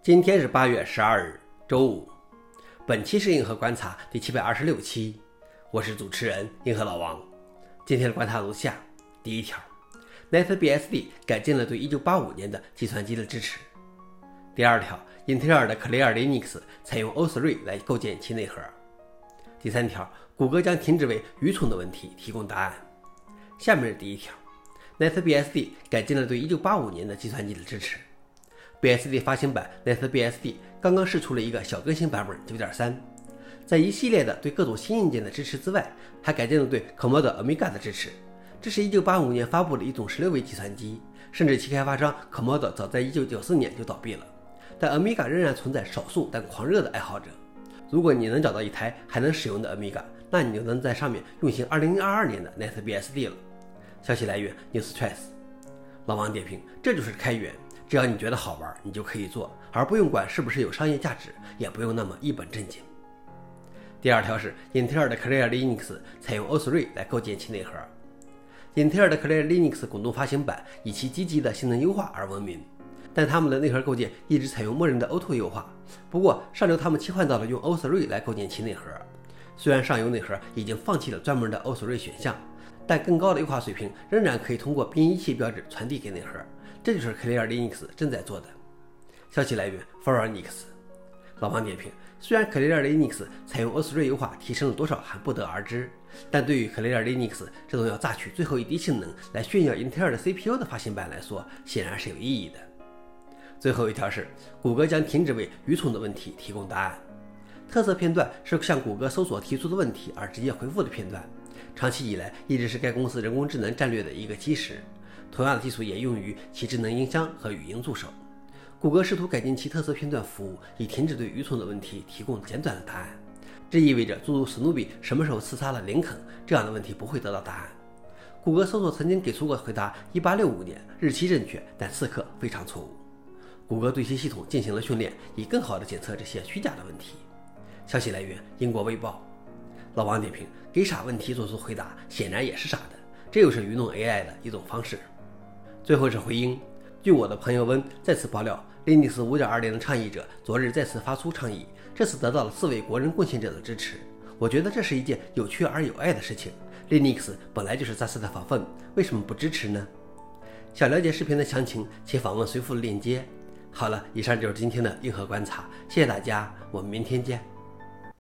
今天是八月十二日，周五。本期是硬核观察第七百二十六期，我是主持人硬核老王。今天的观察如下：第一条，NetBSD 改进了对1985年的计算机的支持。第二条，英特尔的 Clear Linux 采用 O3 来构建其内核。第三条，谷歌将停止为愚蠢的问题提供答案。下面是第一条，NetBSD 改进了对1985年的计算机的支持。BSD 发行版 NetBSD 刚刚试出了一个小更新版本9.3，在一系列的对各种新硬件的支持之外，还改进了对 Commodore Amiga 的支持。这是一九八五年发布的一种16位计算机，甚至其开发商 Commodore 早在1994年就倒闭了，但 Amiga 仍然存在少数但狂热的爱好者。如果你能找到一台还能使用的 Amiga，那你就能在上面运行2022年的 NetBSD 了。消息来源：Newstress。老王点评：这就是开源。只要你觉得好玩，你就可以做，而不用管是不是有商业价值，也不用那么一本正经。第二条是，英特尔的 Clear Linux 采用 O3 来构建其内核。英特尔的 Clear Linux 滚动发行版以其积极的性能优化而闻名，但他们的内核构建一直采用默认的 O2 优化。不过上周他们切换到了用 o s r e 来构建其内核。虽然上游内核已经放弃了专门的 o s r e 选项，但更高的优化水平仍然可以通过编译器标志传递给内核。这就是 Clear Linux 正在做的。消息来源 f o r u n i x 老王点评：虽然 Clear Linux 采用 O3 优化提升了多少还不得而知，但对于 Clear Linux 这种要榨取最后一滴性能来炫耀英特尔的 CPU 的发行版来说，显然是有意义的。最后一条是，谷歌将停止为愚蠢的问题提供答案。特色片段是向谷歌搜索提出的问题而直接回复的片段，长期以来一直是该公司人工智能战略的一个基石。同样的技术也用于其智能音箱和语音助手。谷歌试图改进其特色片段服务，以停止对愚蠢的问题提供简短的答案。这意味着诸如史努比什么时候刺杀了林肯这样的问题不会得到答案。谷歌搜索曾经给出过回答：1865年，日期正确，但刺客非常错误。谷歌对其系统进行了训练，以更好地检测这些虚假的问题。消息来源：英国卫报。老王点评：给傻问题做出回答，显然也是傻的。这又是愚弄 AI 的一种方式。最后是回应。据我的朋友温再次爆料，Linux 5.2的倡议者昨日再次发出倡议，这次得到了四位国人贡献者的支持。我觉得这是一件有趣而有爱的事情。Linux 本来就是杂斯的法分，为什么不支持呢？想了解视频的详情，请访问随附的链接。好了，以上就是今天的硬核观察，谢谢大家，我们明天见。